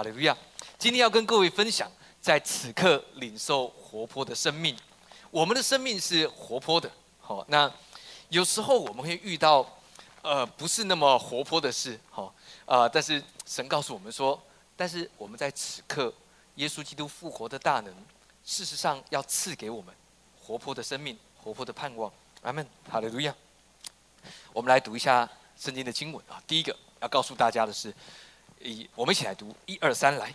哈利路亚！今天要跟各位分享，在此刻领受活泼的生命。我们的生命是活泼的。好，那有时候我们会遇到，呃，不是那么活泼的事。好，啊，但是神告诉我们说，但是我们在此刻，耶稣基督复活的大能，事实上要赐给我们活泼的生命，活泼的盼望。阿门。哈利路亚！我们来读一下圣经的经文啊。第一个要告诉大家的是。一，我们一起来读，一二三，来。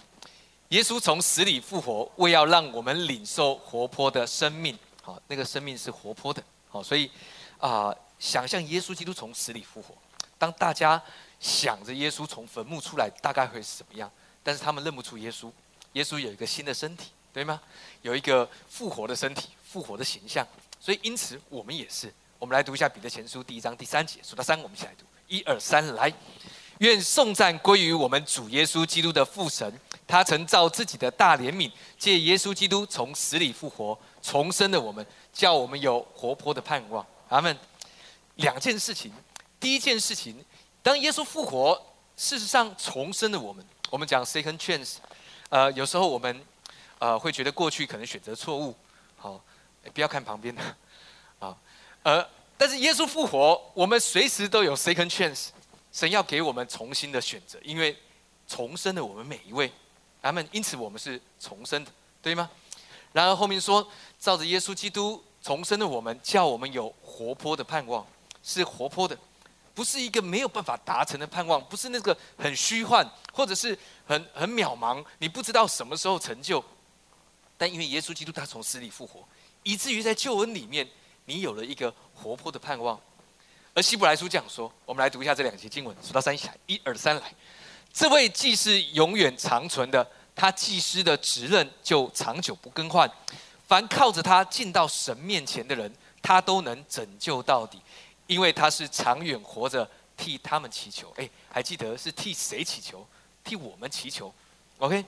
耶稣从死里复活，为要让我们领受活泼的生命。好，那个生命是活泼的。好，所以啊，想象耶稣基督从死里复活。当大家想着耶稣从坟墓出来，大概会是怎么样？但是他们认不出耶稣。耶稣有一个新的身体，对吗？有一个复活的身体，复活的形象。所以因此，我们也是。我们来读一下彼得前书第一章第三节，数到三，我们一起来读，一二三，来。愿颂赞归于我们主耶稣基督的父神，他曾造自己的大怜悯，借耶稣基督从死里复活，重生的我们，叫我们有活泼的盼望。阿门。两件事情，第一件事情，当耶稣复活，事实上重生的我们，我们讲 second chance，呃，有时候我们呃会觉得过去可能选择错误，好，不要看旁边的，啊，呃，但是耶稣复活，我们随时都有 second chance。神要给我们重新的选择，因为重生的我们每一位，阿门。因此我们是重生的，对吗？然而后面说，照着耶稣基督重生的我们，叫我们有活泼的盼望，是活泼的，不是一个没有办法达成的盼望，不是那个很虚幻，或者是很很渺茫，你不知道什么时候成就。但因为耶稣基督他从死里复活，以至于在救恩里面，你有了一个活泼的盼望。而希伯来书这样说，我们来读一下这两节经文，数到三起来，一二三来。这位既是永远长存的，他祭司的职任就长久不更换。凡靠着他进到神面前的人，他都能拯救到底，因为他是长远活着替他们祈求。哎，还记得是替谁祈求？替我们祈求。OK，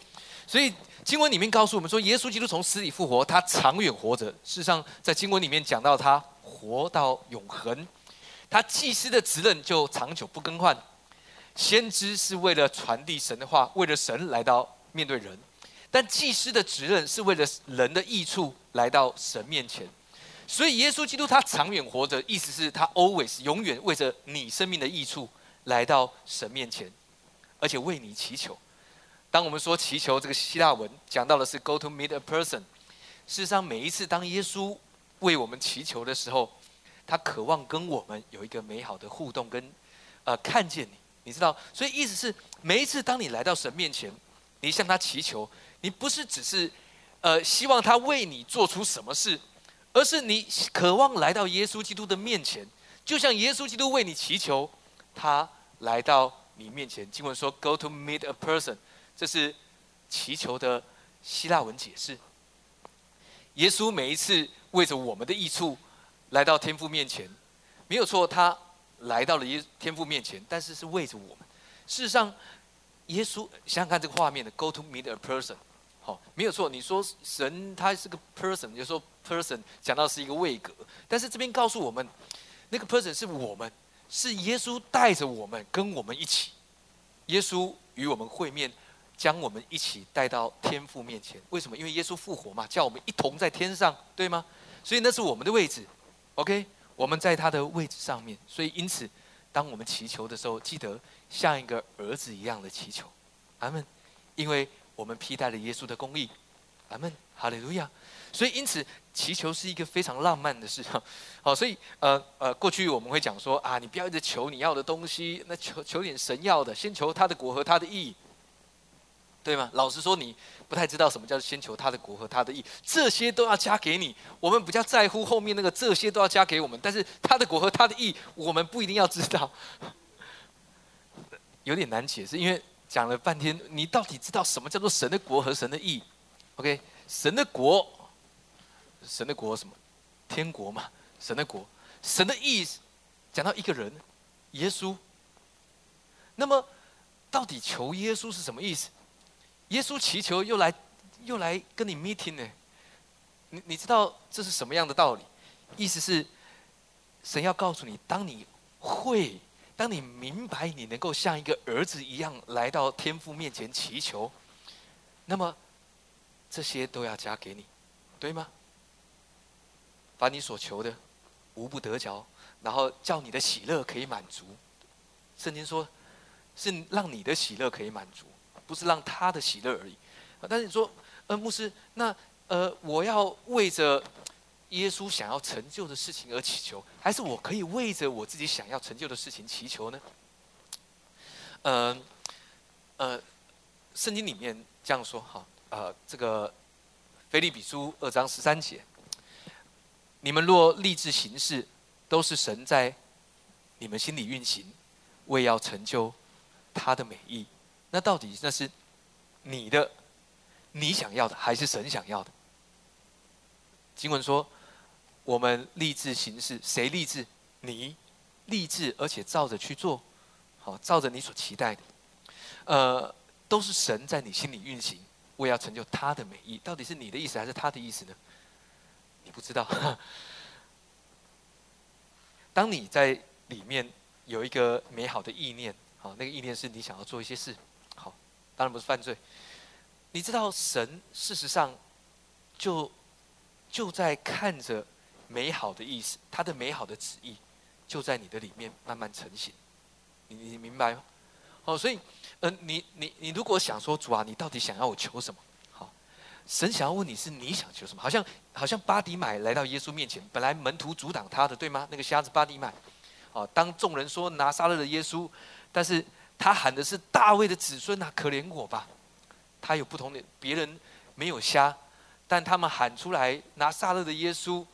所以经文里面告诉我们说，耶稣基督从死里复活，他长远活着。事实上，在经文里面讲到他活到永恒。他祭司的职任就长久不更换，先知是为了传递神的话，为了神来到面对人，但祭司的职任是为了人的益处来到神面前，所以耶稣基督他长远活着，意思是他 always 永远为着你生命的益处来到神面前，而且为你祈求。当我们说祈求这个希腊文讲到的是 go to meet a person，事实上每一次当耶稣为我们祈求的时候。他渴望跟我们有一个美好的互动，跟呃看见你，你知道，所以意思是每一次当你来到神面前，你向他祈求，你不是只是呃希望他为你做出什么事，而是你渴望来到耶稣基督的面前，就像耶稣基督为你祈求，他来到你面前。经文说，Go to meet a person，这是祈求的希腊文解释。耶稣每一次为着我们的益处。来到天父面前，没有错，他来到了耶天父面前，但是是为着我们。事实上，耶稣想想看这个画面的，Go to meet a person，好，没有错。你说神他是个 person，就说 person 讲到是一个位格，但是这边告诉我们，那个 person 是我们，是耶稣带着我们，跟我们一起，耶稣与我们会面，将我们一起带到天父面前。为什么？因为耶稣复活嘛，叫我们一同在天上，对吗？所以那是我们的位置。OK，我们在他的位置上面，所以因此，当我们祈求的时候，记得像一个儿子一样的祈求，阿门。因为我们披戴了耶稣的公义，阿门，哈利路亚。所以因此，祈求是一个非常浪漫的事。好，所以呃呃，过去我们会讲说啊，你不要一直求你要的东西，那求求点神要的，先求他的果和他的义。对吗？老实说，你不太知道什么叫先求他的国和他的义，这些都要加给你。我们比较在乎后面那个这些都要加给我们，但是他的国和他的义，我们不一定要知道。有点难解释，因为讲了半天，你到底知道什么叫做神的国和神的义？OK，神的国，神的国什么？天国嘛，神的国，神的义，讲到一个人，耶稣。那么，到底求耶稣是什么意思？耶稣祈求又来，又来跟你 meeting 呢？你你知道这是什么样的道理？意思是，神要告诉你，当你会，当你明白，你能够像一个儿子一样来到天父面前祈求，那么这些都要加给你，对吗？把你所求的无不得着，然后叫你的喜乐可以满足。圣经说，是让你的喜乐可以满足，不是让他的喜乐而已。但是你说，呃，牧师，那呃，我要为着耶稣想要成就的事情而祈求，还是我可以为着我自己想要成就的事情祈求呢？嗯，呃，圣经里面这样说哈，呃，这个腓利比书二章十三节，你们若立志行事，都是神在你们心里运行，为要成就他的美意。那到底那是你的？你想要的还是神想要的？经文说：“我们立志行事，谁立志？你立志，而且照着去做，好，照着你所期待的，呃，都是神在你心里运行，为要成就他的美意。到底是你的意思还是他的意思呢？你不知道。当你在里面有一个美好的意念，好，那个意念是你想要做一些事，当然不是犯罪。”你知道神事实上就就在看着美好的意思，他的美好的旨意就在你的里面慢慢成型。你你明白吗？哦，所以，嗯，你你你如果想说主啊，你到底想要我求什么？好，神想要问你是你想求什么？好像好像巴迪买来到耶稣面前，本来门徒阻挡他的，对吗？那个瞎子巴迪买，哦，当众人说拿撒勒的耶稣，但是他喊的是大卫的子孙啊，可怜我吧。他有不同的，别人没有瞎，但他们喊出来拿撒勒的耶稣，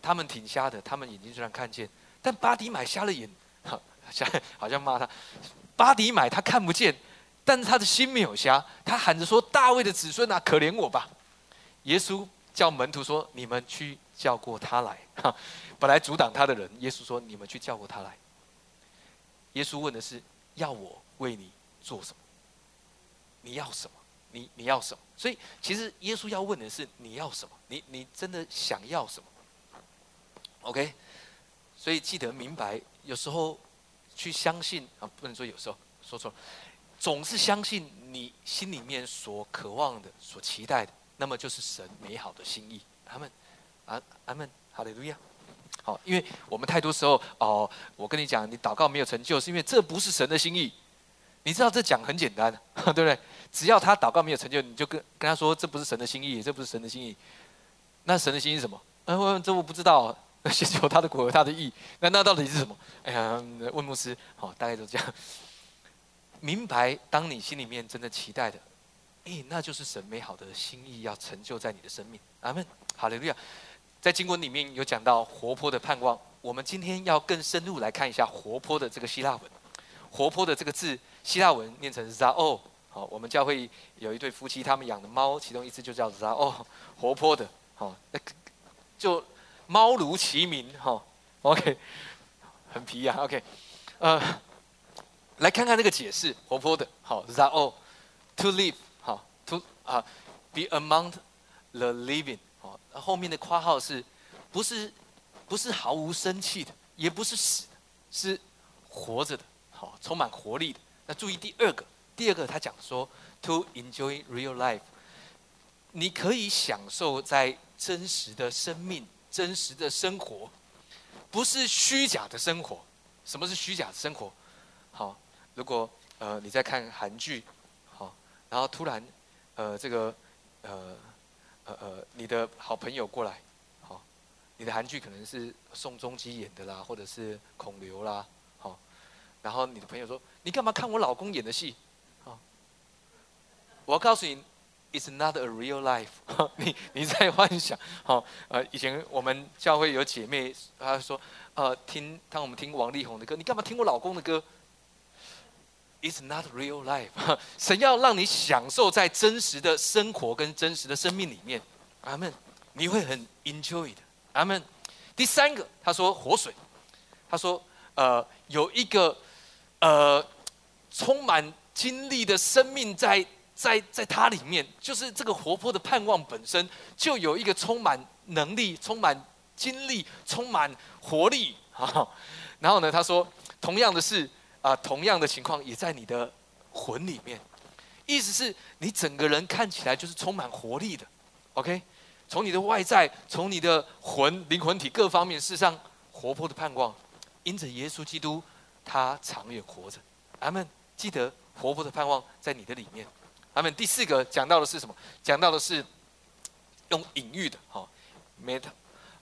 他们挺瞎的，他们眼睛虽然看见，但巴迪买瞎了眼，好像好像骂他，巴迪买他看不见，但是他的心没有瞎，他喊着说大卫的子孙啊，可怜我吧！耶稣叫门徒说，你们去叫过他来，哈，本来阻挡他的人，耶稣说你们去叫过他来。耶稣问的是要我为你做什么？你要什么？你你要什么？所以其实耶稣要问的是你要什么？你你真的想要什么？OK，所以记得明白，有时候去相信啊，不能说有时候说错了，总是相信你心里面所渴望的、所期待的，那么就是神美好的心意。阿门，阿阿门，哈利路亚。好，因为我们太多时候哦，我跟你讲，你祷告没有成就，是因为这不是神的心意。你知道这讲很简单，对不对？只要他祷告没有成就，你就跟跟他说这不是神的心意，这不是神的心意。那神的心意是什么？嗯，这我不知道。先求他的果和他的意。那那到底是什么？哎呀，问牧师，好，大概都这样。明白，当你心里面真的期待的，哎，那就是神美好的心意要成就在你的生命。阿门。好利路亚。在经文里面有讲到活泼的盼望。我们今天要更深入来看一下活泼的这个希腊文。活泼的这个字。希腊文念成 zao，好，我们教会有一对夫妻，他们养的猫，其中一只就叫 zao，活泼的，好，那就猫如其名，哈，OK，很皮呀，OK，呃，来看看这个解释，活泼的，好，zao，to live，好，to 啊，be among the living，后面的括号是，不是不是毫无生气的，也不是死的，是活着的，好，充满活力的。那注意第二个，第二个他讲说，to enjoy real life，你可以享受在真实的生命、真实的生活，不是虚假的生活。什么是虚假的生活？好，如果呃你在看韩剧，好，然后突然呃这个呃呃呃你的好朋友过来，好，你的韩剧可能是宋仲基演的啦，或者是孔刘啦，好，然后你的朋友说。你干嘛看我老公演的戏？好！我告诉你，It's not a real life。你你在幻想。好，呃，以前我们教会有姐妹，她说，呃，听当我们听王力宏的歌，你干嘛听我老公的歌？It's not real life。神要让你享受在真实的生活跟真实的生命里面。阿门。你会很 enjoy 的。阿门。第三个，他说活水。他说，呃，有一个，呃。充满精力的生命，在在在它里面，就是这个活泼的盼望本身，就有一个充满能力、充满精力、充满活力啊。然后呢，他说，同样的是啊，同样的情况也在你的魂里面，意思是你整个人看起来就是充满活力的，OK？从你的外在，从你的魂、灵魂体各方面，事实上活泼的盼望，因着耶稣基督，他长远活着。阿门。记得活泼的盼望在你的里面。阿门。第四个讲到的是什么？讲到的是用隐喻的，哈，meta，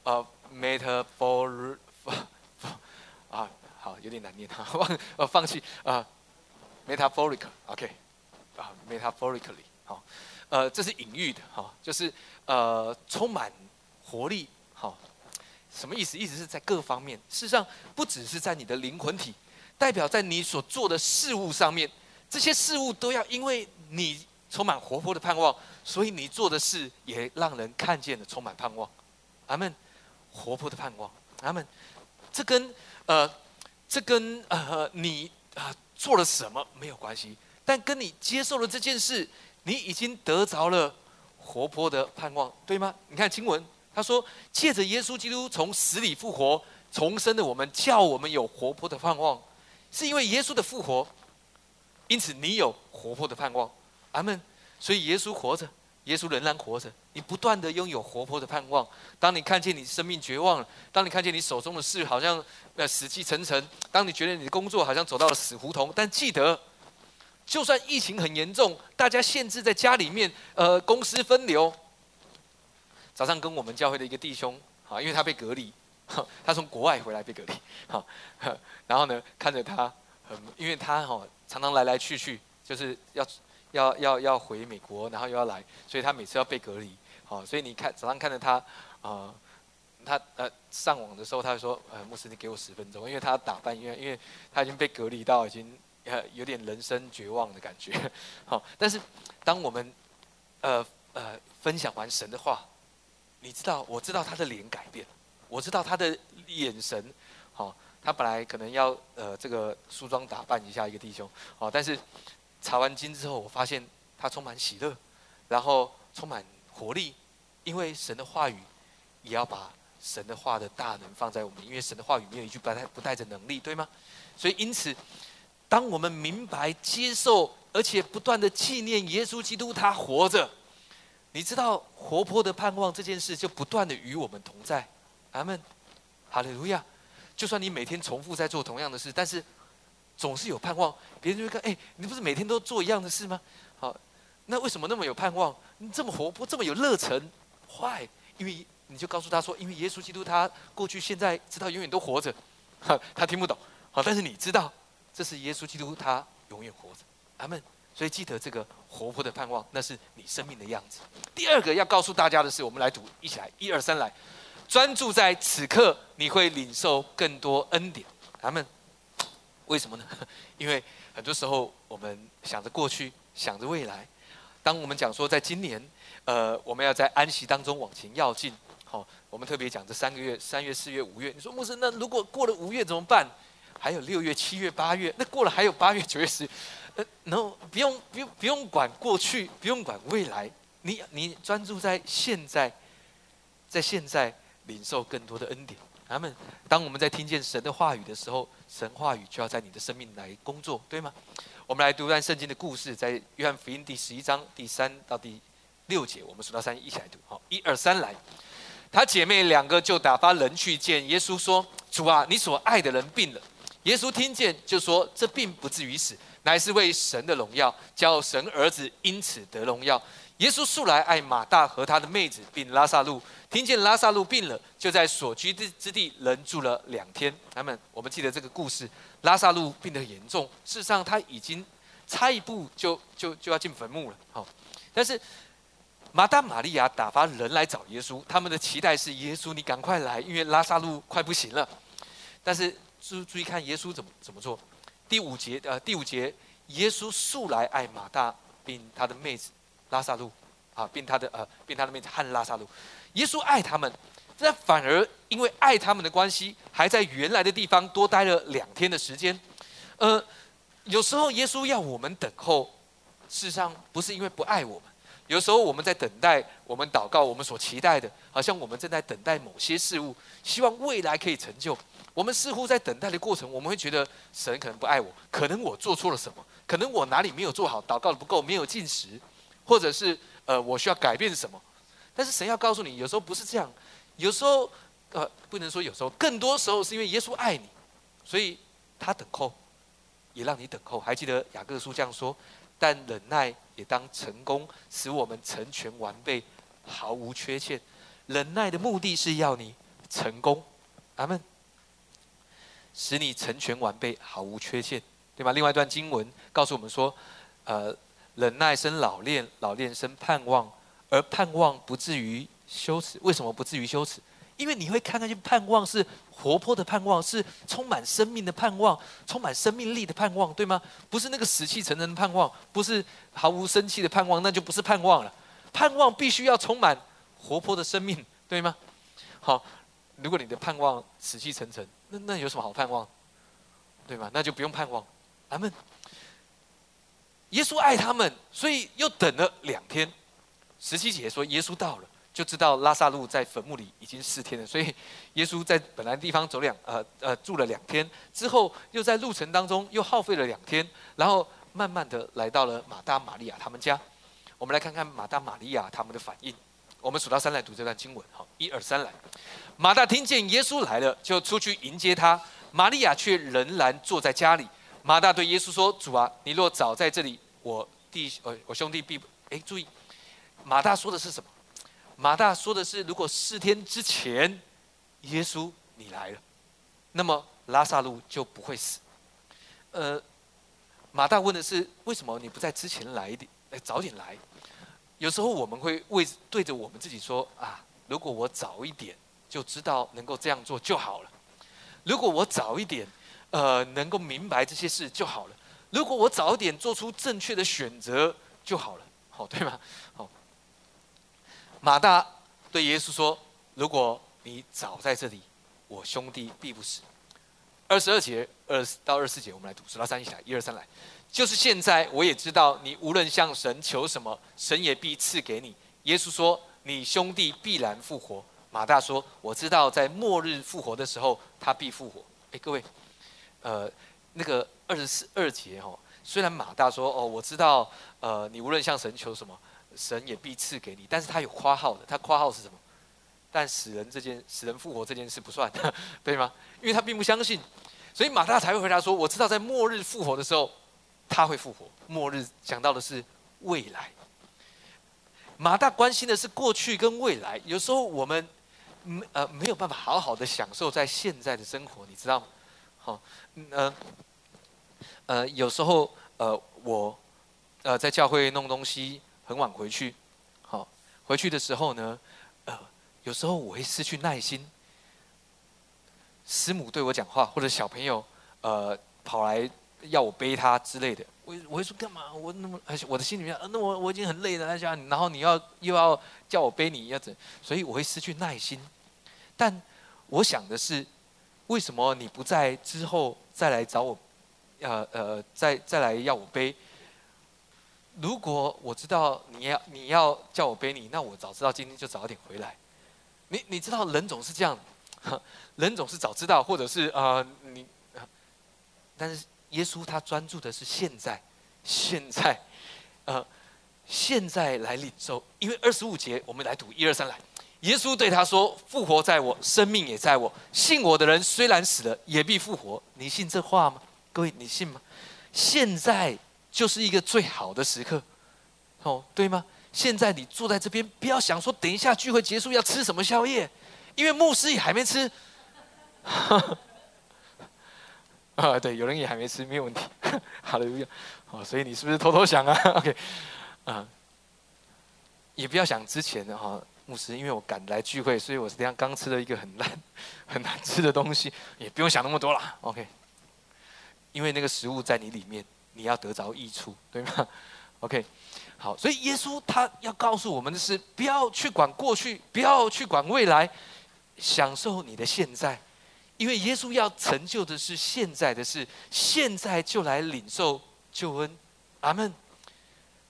呃，metaphor，啊，好，有点难念，哈，忘，呃，放弃，啊，metaphorical，OK，啊，metaphorically，好，呃，这是隐喻的，哈，就是呃，充满活力，好，什么意思？意思是在各方面，事实上不只是在你的灵魂体。代表在你所做的事物上面，这些事物都要因为你充满活泼的盼望，所以你做的事也让人看见了充满盼望。阿门，活泼的盼望。阿门，这跟呃，这跟呃你啊做了什么没有关系，但跟你接受了这件事，你已经得着了活泼的盼望，对吗？你看经文，他说借着耶稣基督从死里复活重生的我们，叫我们有活泼的盼望。是因为耶稣的复活，因此你有活泼的盼望，阿门。所以耶稣活着，耶稣仍然活着，你不断的拥有活泼的盼望。当你看见你生命绝望了，当你看见你手中的事好像呃死气沉沉，当你觉得你的工作好像走到了死胡同，但记得，就算疫情很严重，大家限制在家里面，呃，公司分流。早上跟我们教会的一个弟兄，好，因为他被隔离。他从国外回来被隔离，好，然后呢，看着他，很，因为他哈常常来来去去，就是要要要要回美国，然后又要来，所以他每次要被隔离，好，所以你看早上看着他，啊，他呃上网的时候，他就说，呃，牧师你给我十分钟，因为他打扮，因为因为他已经被隔离到已经呃有点人生绝望的感觉，好，但是当我们呃呃分享完神的话，你知道，我知道他的脸改变了。我知道他的眼神，好，他本来可能要呃这个梳妆打扮一下一个弟兄，好，但是查完经之后，我发现他充满喜乐，然后充满活力，因为神的话语也要把神的话的大能放在我们，因为神的话语没有一句不带不带着能力，对吗？所以因此，当我们明白接受，而且不断的纪念耶稣基督他活着，你知道活泼的盼望这件事就不断的与我们同在。阿门，哈利路亚！就算你每天重复在做同样的事，但是总是有盼望。别人就会看，哎，你不是每天都做一样的事吗？好，那为什么那么有盼望？你这么活泼，这么有热忱？坏，因为你就告诉他说，因为耶稣基督他过去、现在、直到永远都活着。他听不懂，好，但是你知道，这是耶稣基督他永远活着。阿门。所以记得这个活泼的盼望，那是你生命的样子。第二个要告诉大家的是，我们来读，一起来，一二三，来。专注在此刻，你会领受更多恩典。阿门为什么呢？因为很多时候我们想着过去，想着未来。当我们讲说，在今年，呃，我们要在安息当中往前要进。好，我们特别讲这三个月：三月、四月、五月。你说牧师，那如果过了五月怎么办？还有六月、七月、八月，那过了还有八月、九月、十月。呃，然后不用、不用、不用管过去，不用管未来。你你专注在现在，在现在。领受更多的恩典，他们当我们在听见神的话语的时候，神话语就要在你的生命来工作，对吗？我们来读一段圣经的故事，在约翰福音第十一章第三到第六节，我们数到三一起来读。好，一二三来。他姐妹两个就打发人去见耶稣，说：“主啊，你所爱的人病了。”耶稣听见就说：“这病不至于死，乃是为神的荣耀，叫神儿子因此得荣耀。”耶稣素来爱马大和他的妹子，并拉萨路。听见拉萨路病了，就在所居之之地人住了两天。他们，我们记得这个故事。拉萨路病得很严重，事实上他已经差一步就就就要进坟墓了。好，但是马大、玛利亚打发人来找耶稣，他们的期待是耶稣，你赶快来，因为拉萨路快不行了。但是注注意看耶稣怎么怎么做。第五节，呃，第五节，耶稣素来爱马大并他的妹子。拉萨路，啊，并他的呃，并他的妹子汉拉萨路，耶稣爱他们，但反而因为爱他们的关系，还在原来的地方多待了两天的时间。呃，有时候耶稣要我们等候，事实上不是因为不爱我们，有时候我们在等待，我们祷告，我们所期待的，好像我们正在等待某些事物，希望未来可以成就。我们似乎在等待的过程，我们会觉得神可能不爱我，可能我做错了什么，可能我哪里没有做好，祷告的不够，没有进食，或者是呃我需要改变什么。但是神要告诉你，有时候不是这样，有时候呃不能说有时候，更多时候是因为耶稣爱你，所以他等候，也让你等候。还记得雅各书这样说，但忍耐也当成功，使我们成全完备，毫无缺陷。忍耐的目的是要你成功，阿门。使你成全完备，毫无缺陷，对吧？另外一段经文告诉我们说，呃，忍耐生老练，老练生盼望，而盼望不至于羞耻。为什么不至于羞耻？因为你会看那些盼望是活泼的盼望，是充满生命的盼望，充满生命力的盼望，对吗？不是那个死气沉沉的盼望，不是毫无生气的盼望，那就不是盼望了。盼望必须要充满活泼的生命，对吗？好。如果你的盼望死气沉沉，那那有什么好盼望？对吗？那就不用盼望。阿门。耶稣爱他们，所以又等了两天。十七节说，耶稣到了，就知道拉萨路在坟墓里已经四天了。所以耶稣在本来地方走两呃呃住了两天，之后又在路程当中又耗费了两天，然后慢慢的来到了马大玛利亚他们家。我们来看看马大玛利亚他们的反应。我们数到三来读这段经文，好，一二三来。马大听见耶稣来了，就出去迎接他。玛利亚却仍然坐在家里。马大对耶稣说：“主啊，你若早在这里，我弟呃我兄弟必……哎，注意，马大说的是什么？马大说的是，如果四天之前耶稣你来了，那么拉萨路就不会死。呃，马大问的是，为什么你不在之前来一点？哎，早点来。”有时候我们会为对着我们自己说啊，如果我早一点就知道能够这样做就好了；如果我早一点，呃，能够明白这些事就好了；如果我早点做出正确的选择就好了，好对吗？好。马大对耶稣说：“如果你早在这里，我兄弟必不死。”二十二节二到二十四节，我们来读，数到三一起来，一二三来。就是现在，我也知道你无论向神求什么，神也必赐给你。耶稣说：“你兄弟必然复活。”马大说：“我知道，在末日复活的时候，他必复活。”哎，各位，呃，那个二十四二节哈，虽然马大说：“哦，我知道，呃，你无论向神求什么，神也必赐给你。”但是他有夸号的，他夸号是什么？但死人这件死人复活这件事不算，对吗？因为他并不相信，所以马大才会回答说：“我知道，在末日复活的时候。”他会复活，末日讲到的是未来。马大关心的是过去跟未来，有时候我们没呃没有办法好好的享受在现在的生活，你知道吗？好，呃呃，有时候呃我呃在教会弄东西很晚回去，好回去的时候呢，呃有时候我会失去耐心，师母对我讲话，或者小朋友呃跑来。要我背他之类的，我我会说干嘛？我那么我的心里面，那我我已经很累了，家然后你要又要叫我背你，要怎？所以我会失去耐心。但我想的是，为什么你不在之后再来找我？呃呃，再再来要我背？如果我知道你要你要叫我背你，那我早知道今天就早点回来。你你知道人总是这样，人总是早知道，或者是呃你，但是。耶稣他专注的是现在，现在，呃，现在来领受。因为二十五节，我们来读一二三来。耶稣对他说：“复活在我，生命也在我。信我的人虽然死了，也必复活。你信这话吗？各位，你信吗？现在就是一个最好的时刻，哦，对吗？现在你坐在这边，不要想说等一下聚会结束要吃什么宵夜，因为牧师也还没吃。”啊，对，有人也还没吃，没有问题。好了，哦，所以你是不是偷偷想啊？OK，啊，也不要想之前的哈，牧师，因为我赶来聚会，所以我实际上刚吃了一个很烂、很难吃的东西，也不用想那么多了。OK，因为那个食物在你里面，你要得着益处，对吗？OK，好，所以耶稣他要告诉我们的是，不要去管过去，不要去管未来，享受你的现在。因为耶稣要成就的是现在的事，现在就来领受救恩，阿门。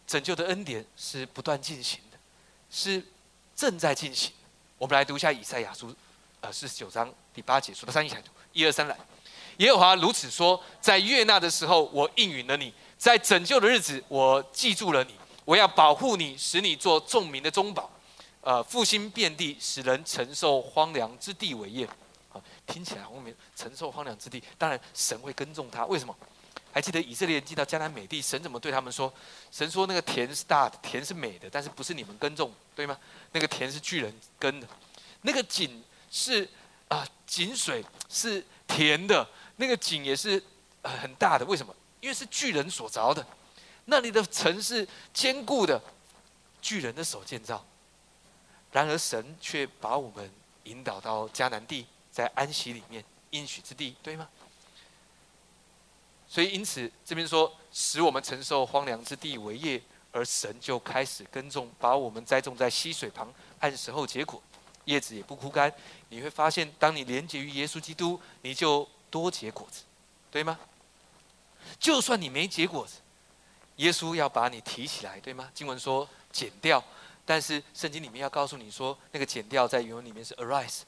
拯救的恩典是不断进行的，是正在进行。我们来读一下以赛亚书，呃，四十九章第八节，数到三一起来读，一二三来。耶和华如此说：在悦纳的时候，我应允了你；在拯救的日子，我记住了你。我要保护你，使你做众民的中保，呃，复兴遍地，使人承受荒凉之地为业。啊，听起来后面承受荒凉之地，当然神会耕种他。为什么？还记得以色列人进到迦南美地，神怎么对他们说？神说那个田是大的，田是美的，但是不是你们耕种，对吗？那个田是巨人耕的，那个井是啊井水是甜的，那个井也是呃很大的。为什么？因为是巨人所凿的，那里的城是坚固的，巨人的手建造。然而神却把我们引导到迦南地，在安息里面应许之地，对吗？所以，因此这边说，使我们承受荒凉之地为业，而神就开始耕种，把我们栽种在溪水旁，按时候结果，叶子也不枯干。你会发现，当你连接于耶稣基督，你就多结果子，对吗？就算你没结果子，耶稣要把你提起来，对吗？经文说剪掉，但是圣经里面要告诉你说，那个剪掉在原文里面是 arise，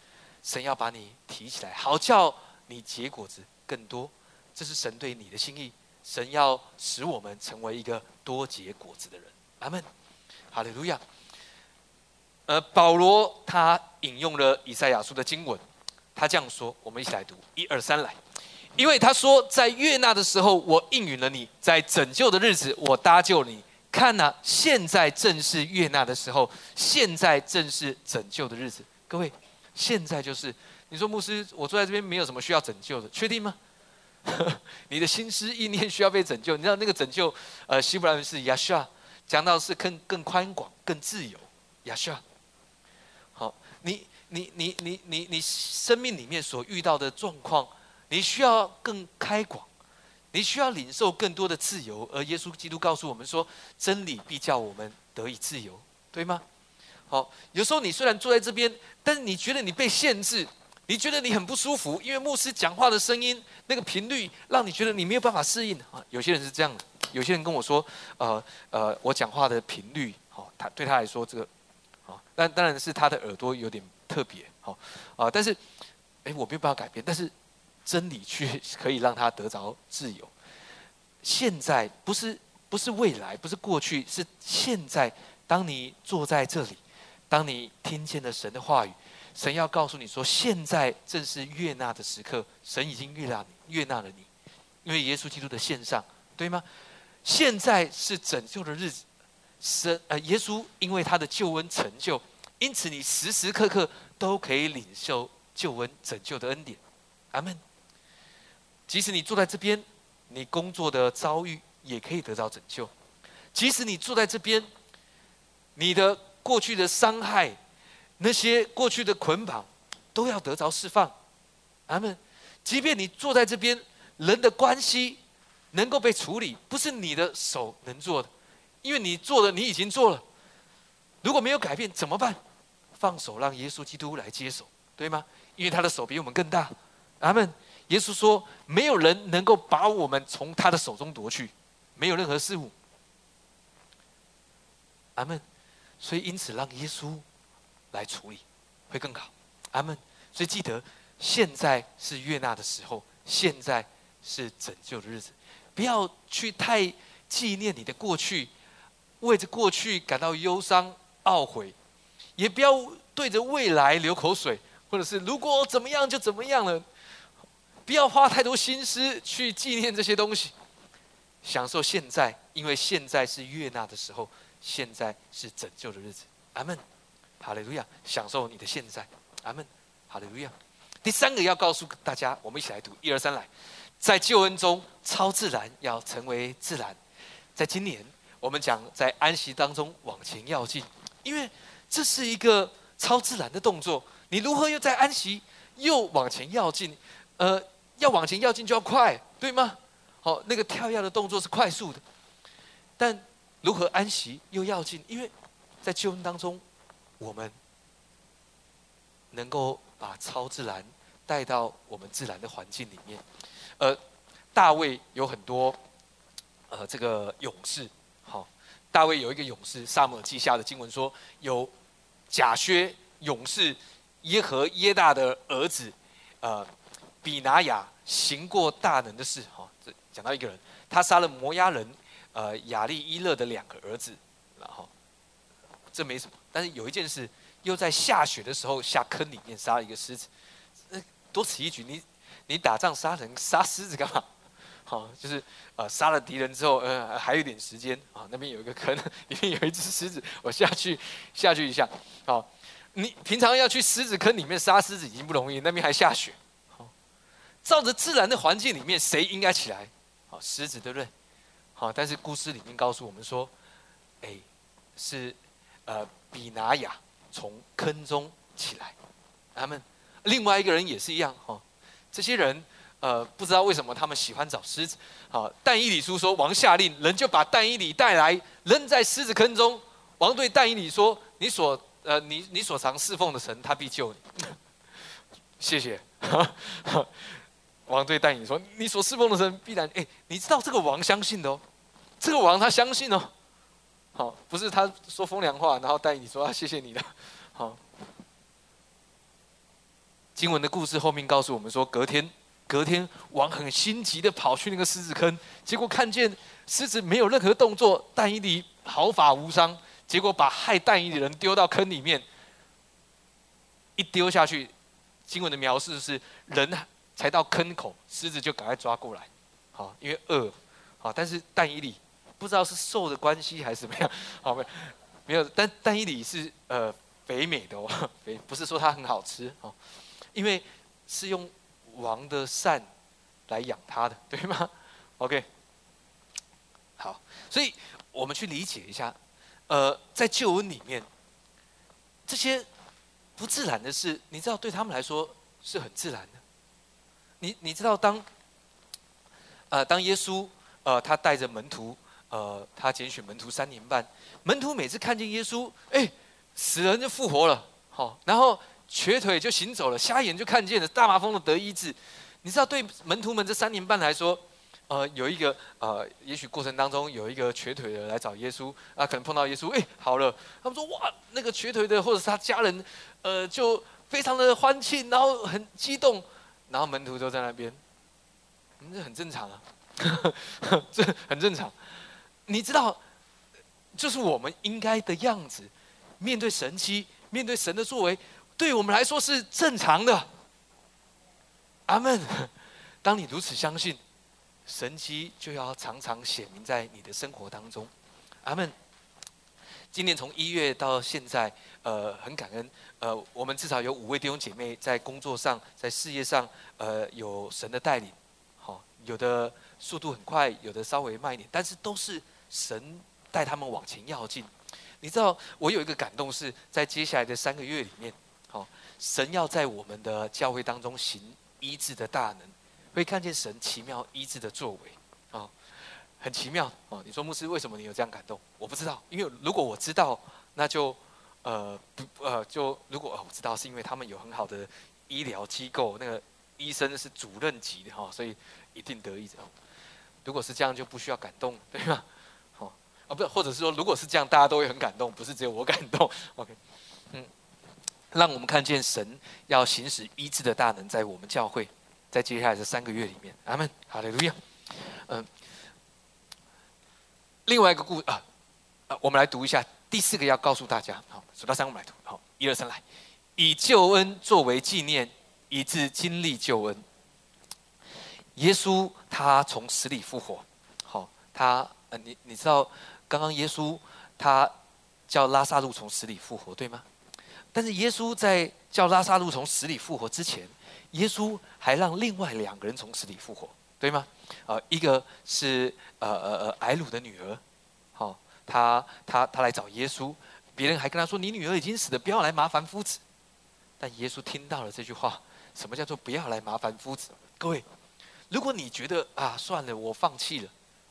神要把你提起来，好叫你结果子更多。这是神对你的心意，神要使我们成为一个多结果子的人。阿门，哈利路亚。呃，保罗他引用了以赛亚书的经文，他这样说：我们一起来读，一二三，来。因为他说，在悦纳的时候，我应允了你；在拯救的日子，我搭救你。看呐，现在正是悦纳的时候，现在正是拯救的日子。各位，现在就是你说牧师，我坐在这边没有什么需要拯救的，确定吗？你的心思意念需要被拯救，你知道那个拯救，呃，希伯来文是亚述讲到是更更宽广、更自由亚述。好，你你你你你你生命里面所遇到的状况，你需要更开广，你需要领受更多的自由，而耶稣基督告诉我们说，真理必叫我们得以自由，对吗？好，有时候你虽然坐在这边，但是你觉得你被限制。你觉得你很不舒服，因为牧师讲话的声音那个频率，让你觉得你没有办法适应啊。有些人是这样的，有些人跟我说，呃呃，我讲话的频率，好，他对他来说这个，好，但当然是他的耳朵有点特别，好，啊，但是，哎，我没有办法改变，但是真理却可以让他得着自由。现在不是不是未来，不是过去，是现在。当你坐在这里，当你听见了神的话语。神要告诉你说，现在正是悦纳的时刻。神已经悦纳你，悦纳了你，因为耶稣基督的献上，对吗？现在是拯救的日子，神呃，耶稣因为他的救恩成就，因此你时时刻刻都可以领受救恩拯救的恩典。阿门。即使你坐在这边，你工作的遭遇也可以得到拯救；即使你坐在这边，你的过去的伤害。那些过去的捆绑都要得着释放，阿门。即便你坐在这边，人的关系能够被处理，不是你的手能做的，因为你做的你已经做了。如果没有改变怎么办？放手让耶稣基督来接手，对吗？因为他的手比我们更大，阿门。耶稣说：“没有人能够把我们从他的手中夺去，没有任何事物。”阿门。所以因此让耶稣。来处理会更好，阿门。所以记得，现在是悦纳的时候，现在是拯救的日子。不要去太纪念你的过去，为着过去感到忧伤懊悔，也不要对着未来流口水，或者是如果怎么样就怎么样了。不要花太多心思去纪念这些东西，享受现在，因为现在是悦纳的时候，现在是拯救的日子，阿门。哈利路亚，享受你的现在，阿门。哈利路亚。第三个要告诉大家，我们一起来读，一二三，来，在救恩中，超自然要成为自然。在今年，我们讲在安息当中往前要进，因为这是一个超自然的动作。你如何又在安息又往前要进？呃，要往前要进就要快，对吗？好，那个跳跃的动作是快速的。但如何安息又要进？因为在救恩当中。我们能够把超自然带到我们自然的环境里面。呃，大卫有很多呃这个勇士，好，大卫有一个勇士，萨姆记下的经文说，有贾薛勇士耶和耶大的儿子，呃，比拿雅行过大能的事。哈，这讲到一个人，他杀了摩押人，呃，亚利伊勒的两个儿子，然后这没什么。但是有一件事，又在下雪的时候下坑里面杀了一个狮子，多此一举。你你打仗杀人杀狮子干嘛？好，就是呃杀了敌人之后，呃还有点时间啊，那边有一个坑，里面有一只狮子，我下去下去一下。好，你平常要去狮子坑里面杀狮子已经不容易，那边还下雪。好，照着自然的环境里面，谁应该起来？好，狮子对不对？好，但是故事里面告诉我们说，哎，是呃比拿雅从坑中起来。他们另外一个人也是一样。哈，这些人。呃，不知道为什么他们喜欢找狮子。好，但以理书说，王下令，人就把但以理带来，扔在狮子坑中。王对但以理说：“你所呃，你你所常侍奉的神，他必救你。”谢谢。王对但以理说：“你所侍奉的神必然……哎，你知道这个王相信的哦，这个王他相信哦。好，不是他说风凉话，然后但以理说啊，谢谢你的。好，经文的故事后面告诉我们说，隔天。隔天，王很心急的跑去那个狮子坑，结果看见狮子没有任何动作，但以理毫发无伤。结果把害但以理的人丢到坑里面，一丢下去，经文的描述是人才到坑口，狮子就赶快抓过来，好，因为饿，好，但是但以理不知道是瘦的关系还是怎么样，好没有，没有，但但伊犁是呃肥美的哦，肥不是说它很好吃哦，因为是用。王的善来养它的，对吗？OK，好，所以我们去理解一下，呃，在旧恩里面，这些不自然的事，你知道对他们来说是很自然的。你你知道当，呃，当耶稣呃他带着门徒呃他拣选门徒三年半，门徒每次看见耶稣，哎，死人就复活了，好，然后。瘸腿就行走了，瞎眼就看见了，大麻风的得医治。你知道，对门徒们这三年半来说，呃，有一个呃，也许过程当中有一个瘸腿的来找耶稣，啊，可能碰到耶稣，哎，好了。他们说，哇，那个瘸腿的或者是他家人，呃，就非常的欢庆，然后很激动，然后门徒都在那边，这很正常啊，这很正常。你知道，就是我们应该的样子，面对神迹，面对神的作为。对我们来说是正常的，阿门。当你如此相信，神迹就要常常显明在你的生活当中，阿门。今年从一月到现在，呃，很感恩，呃，我们至少有五位弟兄姐妹在工作上、在事业上，呃，有神的带领，好，有的速度很快，有的稍微慢一点，但是都是神带他们往前要进。你知道，我有一个感动是在接下来的三个月里面。好神要在我们的教会当中行医治的大能，会看见神奇妙医治的作为，啊，很奇妙哦。你说牧师，为什么你有这样感动？我不知道，因为如果我知道，那就呃不呃就如果我知道，是因为他们有很好的医疗机构，那个医生是主任级的哈，所以一定得医治。如果是这样，就不需要感动，对吗？啊，不是，或者是说，如果是这样，大家都会很感动，不是只有我感动。OK，嗯。让我们看见神要行使医治的大能，在我们教会，在接下来这三个月里面，阿门，哈利路亚。嗯，另外一个故啊啊，我们来读一下第四个要告诉大家，好，数到三我们来读，好，一二三来，以救恩作为纪念，以致经历救恩。耶稣他从死里复活，好，他呃，你你知道刚刚耶稣他叫拉萨路从死里复活，对吗？但是耶稣在叫拉萨路从死里复活之前，耶稣还让另外两个人从死里复活，对吗？呃，一个是呃呃呃埃鲁的女儿，好，他他他来找耶稣，别人还跟他说：“你女儿已经死了，不要来麻烦夫子。”但耶稣听到了这句话，什么叫做不要来麻烦夫子？各位，如果你觉得啊算了，我放弃了，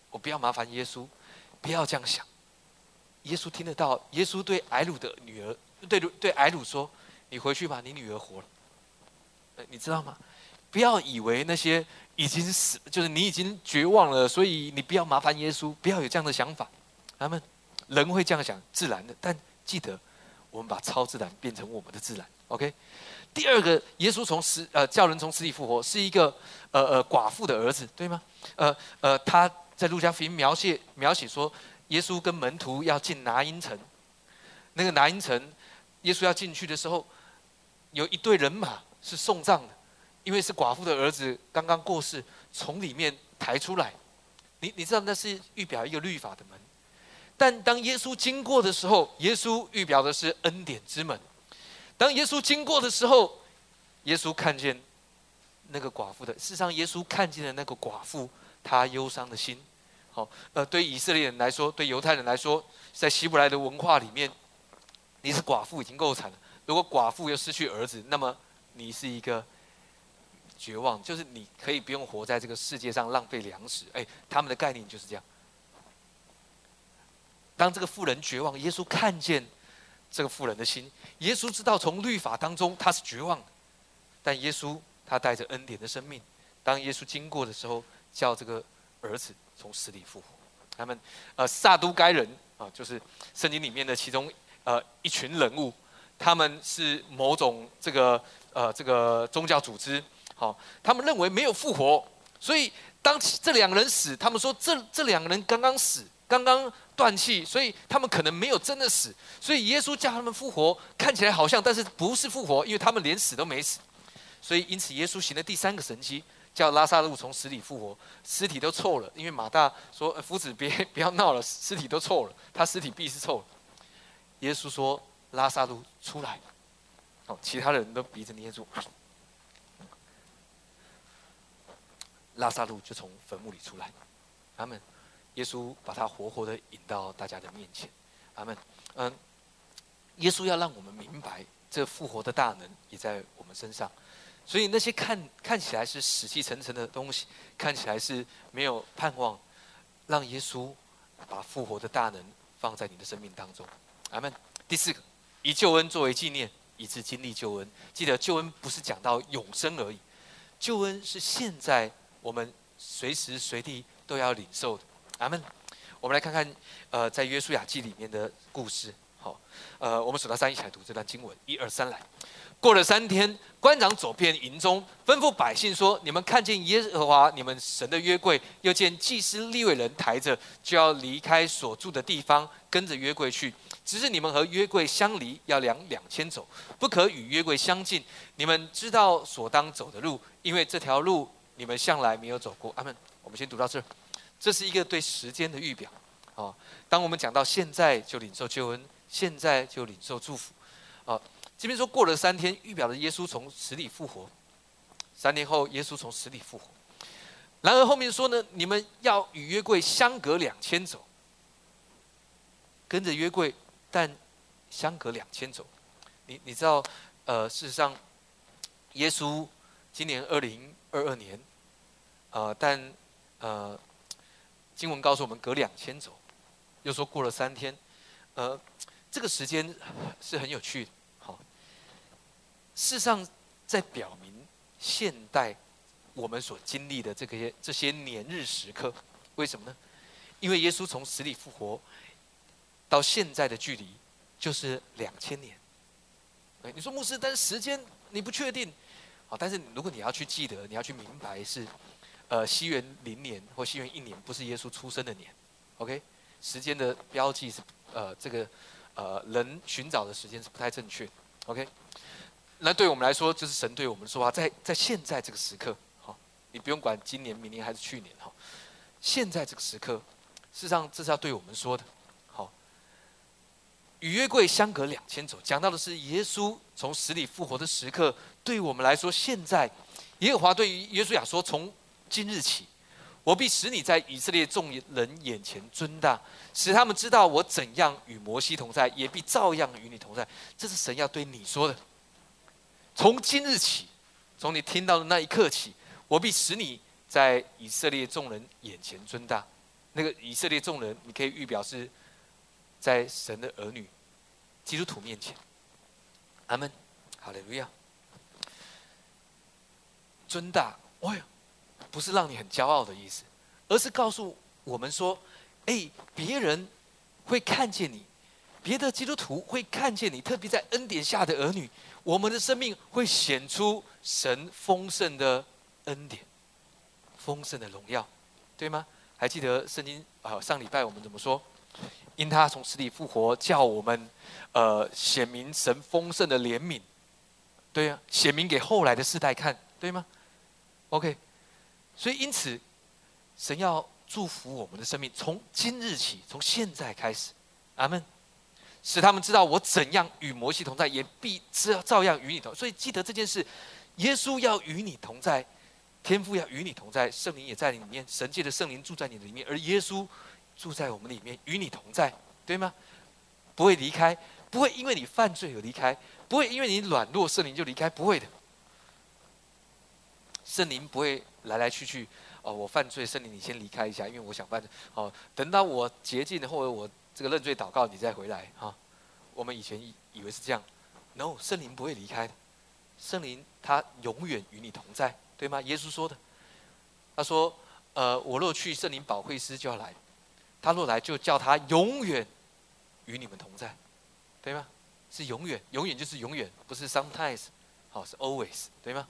我不要麻烦耶稣，不要这样想。耶稣听得到，耶稣对埃鲁的女儿。对对，艾鲁说：“你回去吧，你女儿活了。”你知道吗？不要以为那些已经死，就是你已经绝望了，所以你不要麻烦耶稣，不要有这样的想法。他们。人会这样想，自然的。但记得，我们把超自然变成我们的自然。OK。第二个，耶稣从死呃叫人从死里复活，是一个呃呃寡妇的儿子，对吗？呃呃，他在路加福音描写描写说，耶稣跟门徒要进拿因城，那个拿因城，耶稣要进去的时候，有一队人马是送葬的，因为是寡妇的儿子刚刚过世，从里面抬出来。你你知道那是预表一个律法的门，但当耶稣经过的时候，耶稣预表的是恩典之门。当耶稣经过的时候，耶稣看见那个寡妇的。事实上，耶稣看见了那个寡妇，他忧伤的心。好，呃，对以色列人来说，对犹太人来说，在希伯来的文化里面，你是寡妇已经够惨了。如果寡妇又失去儿子，那么你是一个绝望，就是你可以不用活在这个世界上浪费粮食。哎，他们的概念就是这样。当这个妇人绝望，耶稣看见。这个妇人的心，耶稣知道从律法当中他是绝望的，但耶稣他带着恩典的生命，当耶稣经过的时候，叫这个儿子从死里复活。他们呃撒都该人啊，就是圣经里面的其中呃一群人物，他们是某种这个呃这个宗教组织，好，他们认为没有复活，所以当这两个人死，他们说这这两个人刚刚死。刚刚断气，所以他们可能没有真的死。所以耶稣叫他们复活，看起来好像，但是不是复活，因为他们连死都没死。所以因此，耶稣行了第三个神迹，叫拉萨路从死里复活，尸体都臭了。因为马大说：“夫子，别 不要闹了，尸体都臭了，他尸体必是臭了。”耶稣说：“拉萨路出来。”哦，其他人都鼻子捏住，拉萨路就从坟墓里出来。他们。耶稣把他活活的引到大家的面前，阿门。嗯，耶稣要让我们明白，这复活的大能也在我们身上。所以那些看看起来是死气沉沉的东西，看起来是没有盼望，让耶稣把复活的大能放在你的生命当中，阿门。第四个，以救恩作为纪念，以致经历救恩。记得救恩不是讲到永生而已，救恩是现在我们随时随地都要领受的。阿门。我们来看看，呃，在约书亚记里面的故事。好，呃，我们数到三一起来读这段经文。一二三，来。过了三天，官长走遍营中，吩咐百姓说：“你们看见耶和华你们神的约柜，又见祭司利未人抬着，就要离开所住的地方，跟着约柜去。只是你们和约柜相离，要量两千走，不可与约柜相近。你们知道所当走的路，因为这条路你们向来没有走过。”阿门。我们先读到这。这是一个对时间的预表，好，当我们讲到现在就领受救恩，现在就领受祝福，啊，这边说过了三天，预表的耶稣从死里复活，三年后耶稣从死里复活，然而后面说呢，你们要与约柜相隔两千走，跟着约柜，但相隔两千走，你你知道，呃，事实上，耶稣今年二零二二年，呃，但呃。经文告诉我们隔两千走，又说过了三天，呃，这个时间是很有趣。好，事实上在表明现代我们所经历的这个这些年日时刻，为什么呢？因为耶稣从死里复活到现在的距离就是两千年。哎，你说牧师，但是时间你不确定，好，但是如果你要去记得，你要去明白是。呃，西元零年或西元一年，不是耶稣出生的年，OK？时间的标记是呃，这个呃人寻找的时间是不太正确，OK？那对我们来说，就是神对我们说话，在在现在这个时刻，好，你不用管今年、明年还是去年，哈，现在这个时刻，事实上这是要对我们说的，好。与约柜相隔两千走，讲到的是耶稣从死里复活的时刻，对我们来说，现在耶和华对于耶稣亚说，从今日起，我必使你在以色列众人眼前尊大，使他们知道我怎样与摩西同在，也必照样与你同在。这是神要对你说的。从今日起，从你听到的那一刻起，我必使你在以色列众人眼前尊大。那个以色列众人，你可以预表是在神的儿女基督徒面前。阿门，好嘞，路亚。尊大，哎呀！不是让你很骄傲的意思，而是告诉我们说：“哎，别人会看见你，别的基督徒会看见你，特别在恩典下的儿女，我们的生命会显出神丰盛的恩典、丰盛的荣耀，对吗？还记得圣经啊？上礼拜我们怎么说？因他从死里复活，叫我们呃显明神丰盛的怜悯，对呀，显明给后来的世代看，对吗？OK，所以因此，神要祝福我们的生命，从今日起，从现在开始，阿门，使他们知道我怎样与摩西同在，也必知照样与你同。所以记得这件事，耶稣要与你同在，天父要与你同在，圣灵也在里面，神界的圣灵住在你的里面，而耶稣。住在我们里面，与你同在，对吗？不会离开，不会因为你犯罪而离开，不会因为你软弱，圣灵就离开，不会的。圣灵不会来来去去。哦，我犯罪，圣灵你先离开一下，因为我想犯罪。哦，等到我洁净或者我这个认罪祷告，你再回来哈。我们以前以以为是这样，no，圣灵不会离开的，圣灵他永远与你同在，对吗？耶稣说的，他说：呃，我若去，圣灵保惠师就要来。他若来，就叫他永远与你们同在，对吗？是永远，永远就是永远，不是 sometimes，好是 always，对吗？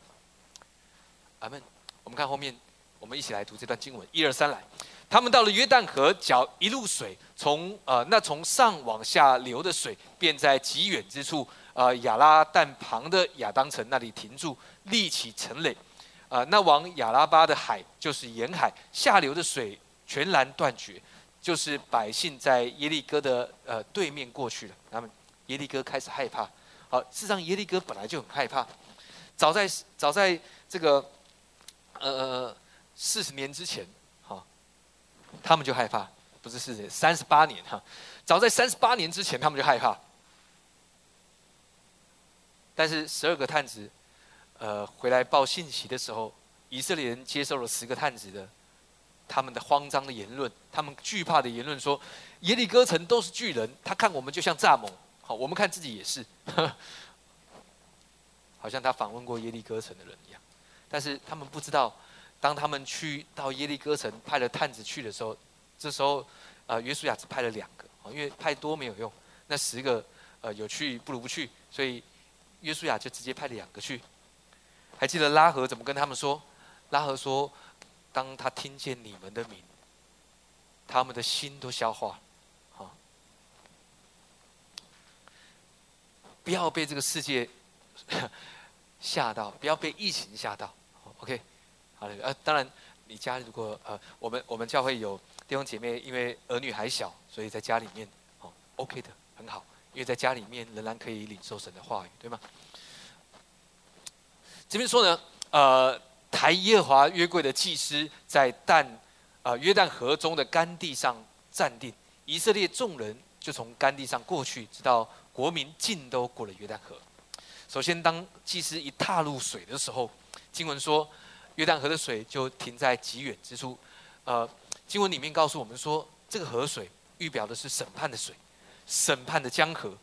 阿门。我们看后面，我们一起来读这段经文，一二三来。他们到了约旦河，脚一路水从呃那从上往下流的水，便在极远之处，呃亚拉旦旁的亚当城那里停住，立起城垒。啊，那往亚拉巴的海就是沿海下流的水全然断绝。就是百姓在耶利哥的呃对面过去了，他们耶利哥开始害怕。好，事实上耶利哥本来就很害怕，早在早在这个呃四十年之前，哈，他们就害怕，不是四十三十八年哈，早在三十八年之前他们就害怕。但是十二个探子呃回来报信息的时候，以色列人接受了十个探子的。他们的慌张的言论，他们惧怕的言论说：“耶利哥城都是巨人，他看我们就像蚱蜢。好，我们看自己也是，好像他访问过耶利哥城的人一样。但是他们不知道，当他们去到耶利哥城派了探子去的时候，这时候，呃，约书亚只派了两个，因为派多没有用。那十个，呃，有去不如不去，所以约书亚就直接派两个去。还记得拉合怎么跟他们说？拉合说。当他听见你们的名，他们的心都消化，好，不要被这个世界吓到，不要被疫情吓到，OK，好了，呃，当然，你家如果呃，我们我们教会有弟兄姐妹，因为儿女还小，所以在家里面，哦，OK 的，很好，因为在家里面仍然可以领受神的话语，对吗？这边说呢，呃。台耶华约柜的祭司在但呃约旦河中的干地上站定，以色列众人就从干地上过去，直到国民尽都过了约旦河。首先，当祭司一踏入水的时候，经文说约旦河的水就停在极远之处。呃，经文里面告诉我们说，这个河水预表的是审判的水，审判的江河。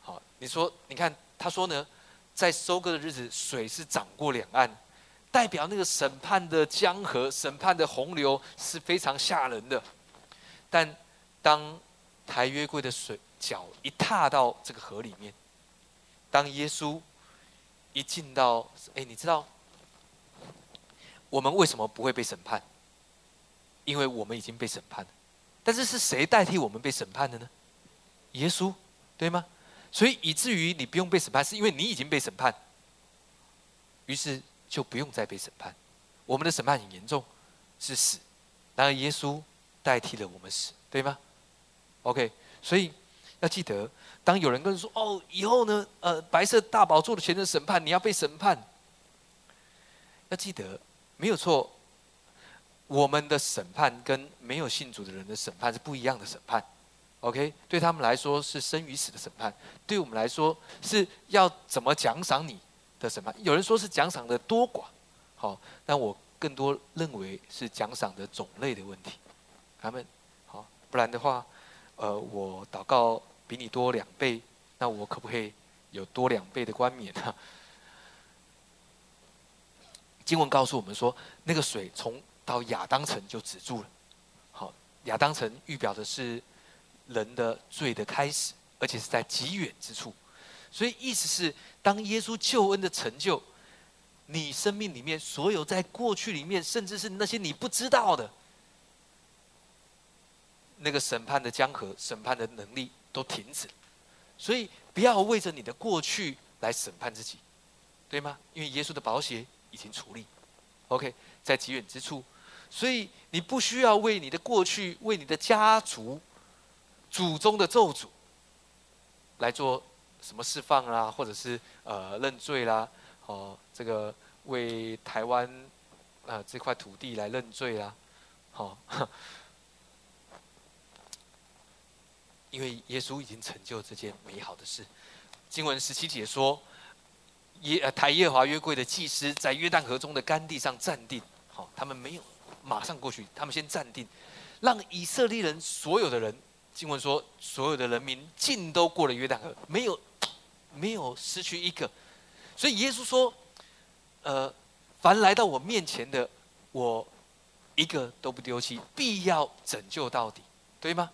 好，你说，你看他说呢，在收割的日子，水是涨过两岸。代表那个审判的江河、审判的洪流是非常吓人的，但当抬约柜的水脚一踏到这个河里面，当耶稣一进到，哎，你知道我们为什么不会被审判？因为我们已经被审判了。但是是谁代替我们被审判的呢？耶稣，对吗？所以以至于你不用被审判，是因为你已经被审判。于是。就不用再被审判，我们的审判很严重，是死，然而耶稣代替了我们死，对吗？OK，所以要记得，当有人跟你说：“哦，以后呢，呃，白色大宝座的前的审判，你要被审判。”要记得，没有错，我们的审判跟没有信主的人的审判是不一样的审判。OK，对他们来说是生与死的审判，对我们来说是要怎么奖赏你。的审判，有人说是奖赏的多寡，好，但我更多认为是奖赏的种类的问题。他们好，不然的话，比你多两倍，那我可不可以有多两倍的冠冕呢？经文告诉我们说，那个水从到亚当城就止住了。好，亚当城预表的是人的罪的开始，而且是在极远之处。所以意思是，当耶稣救恩的成就，你生命里面所有在过去里面，甚至是那些你不知道的，那个审判的江河、审判的能力都停止。所以不要为着你的过去来审判自己，对吗？因为耶稣的保险已经处理。OK，在极远之处，所以你不需要为你的过去、为你的家族、祖宗的咒诅来做。什么释放啦，或者是呃认罪啦，哦，这个为台湾啊这块土地来认罪啦，好，因为耶稣已经成就这件美好的事。经文十七节说，耶呃台耶华约柜的祭司在约旦河中的干地上站定，好，他们没有马上过去，他们先站定，让以色列人所有的人，经文说所有的人民尽都过了约旦河，没有。没有失去一个，所以耶稣说：“呃，凡来到我面前的，我一个都不丢弃，必要拯救到底，对吗？”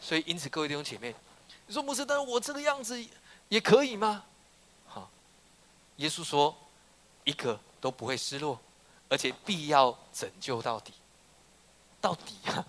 所以，因此，各位弟兄姐妹，你说牧师，但是我这个样子也可以吗？好，耶稣说：“一个都不会失落，而且必要拯救到底，到底啊，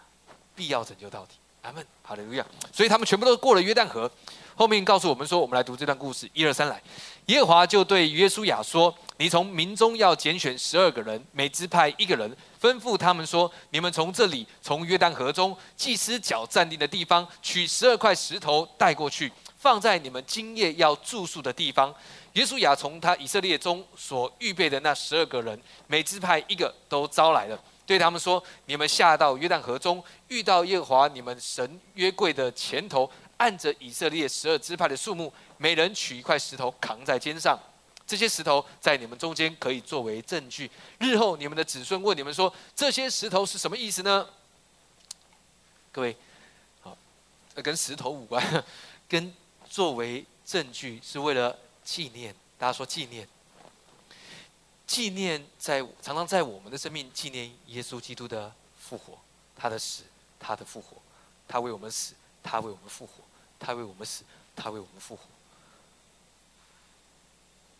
必要拯救到底。”阿门，好的，路亚。所以他们全部都过了约旦河。后面告诉我们说，我们来读这段故事，一二三来。耶和华就对约书亚说：“你从民中要拣选十二个人，每支派一个人，吩咐他们说：你们从这里，从约旦河中祭司脚站定的地方，取十二块石头带过去，放在你们今夜要住宿的地方。耶稣亚从他以色列中所预备的那十二个人，每支派一个都招来了，对他们说：你们下到约旦河中，遇到耶和华你们神约柜的前头。”按着以色列十二支派的数目，每人取一块石头扛在肩上。这些石头在你们中间可以作为证据。日后你们的子孙问你们说：“这些石头是什么意思呢？”各位，好，跟石头无关，跟作为证据是为了纪念。大家说纪念，纪念在常常在我们的生命纪念耶稣基督的复活，他的死，他的复活，他为我们死，他为我们复活。他为我们死，他为我们复活。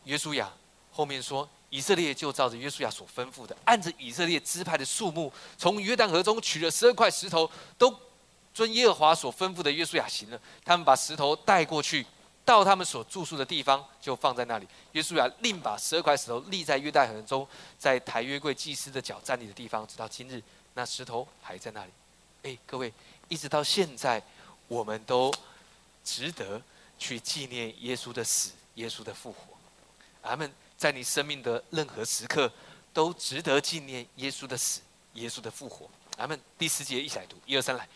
约书亚后面说，以色列就照着约书亚所吩咐的，按着以色列支派的数目，从约旦河中取了十二块石头，都遵耶和华所吩咐的约书亚行了。他们把石头带过去，到他们所住宿的地方，就放在那里。约书亚另把十二块石头立在约旦河中，在抬约柜祭司的脚站立的地方，直到今日，那石头还在那里。哎，各位，一直到现在，我们都。值得去纪念耶稣的死，耶稣的复活。阿门。在你生命的任何时刻，都值得纪念耶稣的死，耶稣的复活。阿门。第十节一起来读，一二三来。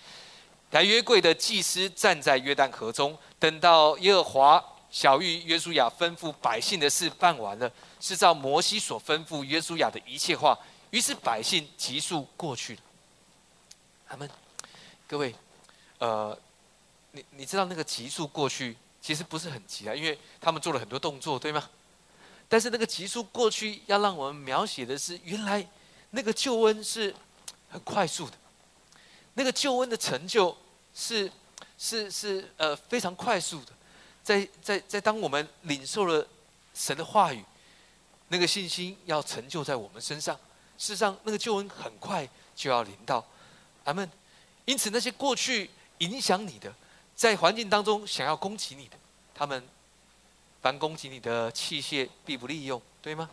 来约柜的祭司站在约旦河中，等到耶和华小玉约书亚吩咐百姓的事办完了，是照摩西所吩咐约书亚的一切话。于是百姓急速过去了。阿门。各位，呃。你你知道那个急速过去其实不是很急啊，因为他们做了很多动作，对吗？但是那个急速过去要让我们描写的是，原来那个救恩是很快速的，那个救恩的成就是是是呃非常快速的，在在在当我们领受了神的话语，那个信心要成就在我们身上，事实上那个救恩很快就要临到，阿门。因此那些过去影响你的。在环境当中想要攻击你的，他们凡攻击你的器械必不利用，对吗？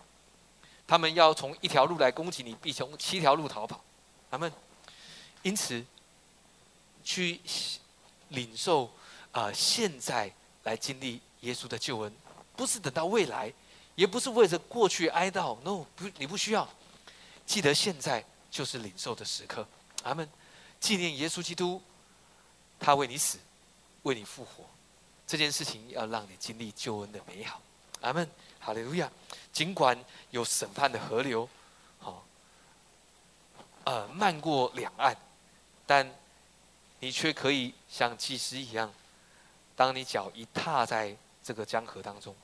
他们要从一条路来攻击你，必从七条路逃跑。阿门因此去领受啊，现在来经历耶稣的救恩，不是等到未来，也不是为着过去哀悼。No，不，你不需要。记得现在就是领受的时刻。阿门纪念耶稣基督，他为你死。为你复活，这件事情要让你经历救恩的美好。阿门，哈利路亚。尽管有审判的河流，好，呃，漫过两岸，但你却可以像祭司一样，当你脚一踏在这个江河当中，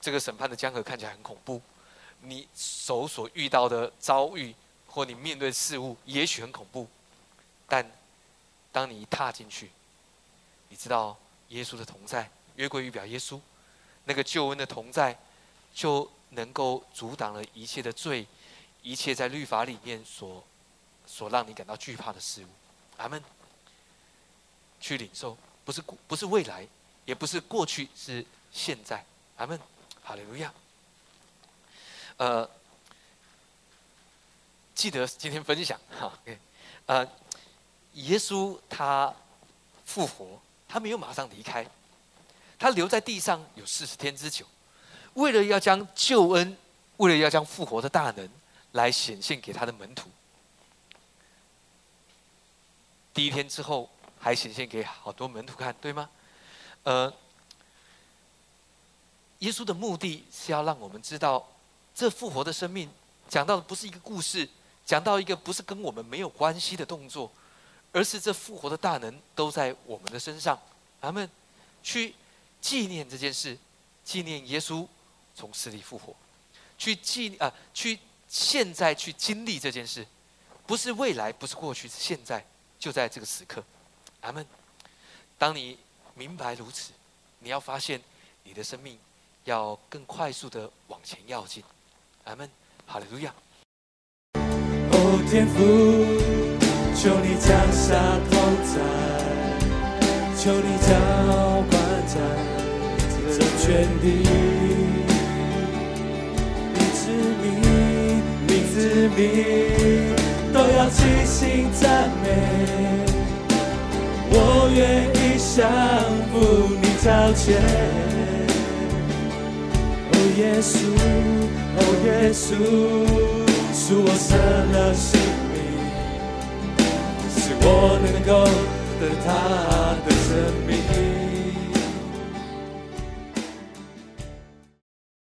这个审判的江河看起来很恐怖，你手所遇到的遭遇或你面对事物也许很恐怖，但当你一踏进去。你知道耶稣的同在，约柜预表耶稣，那个救恩的同在，就能够阻挡了一切的罪，一切在律法里面所所让你感到惧怕的事物。阿门。去领受，不是不是未来，也不是过去，是现在。阿门。哈利路亚。呃，记得今天分享哈，呃，耶稣他复活，他没有马上离开，他留在地上有四十天之久，为了要将救恩，为了要将复活的大能来显现给他的门徒。第一天之后，还显现给好多门徒看，对吗？呃，耶稣的目的是要让我们知道。这复活的生命，讲到的不是一个故事，讲到一个不是跟我们没有关系的动作，而是这复活的大能都在我们的身上。咱们去纪念这件事，纪念耶稣从死里复活，去纪啊，去现在去经历这件事，不是未来，不是过去，是现在，就在这个时刻。阿门。当你明白如此，你要发现你的生命要更快速的往前要进。阿门，哈利路亚。哦，天父，求你降下同在，求你浇灌在这全地。你之名，你，都要齐心赞美。我愿意降服你朝前，哦，耶稣。哦，耶稣，是我舍了性命，是我能够得他的生命。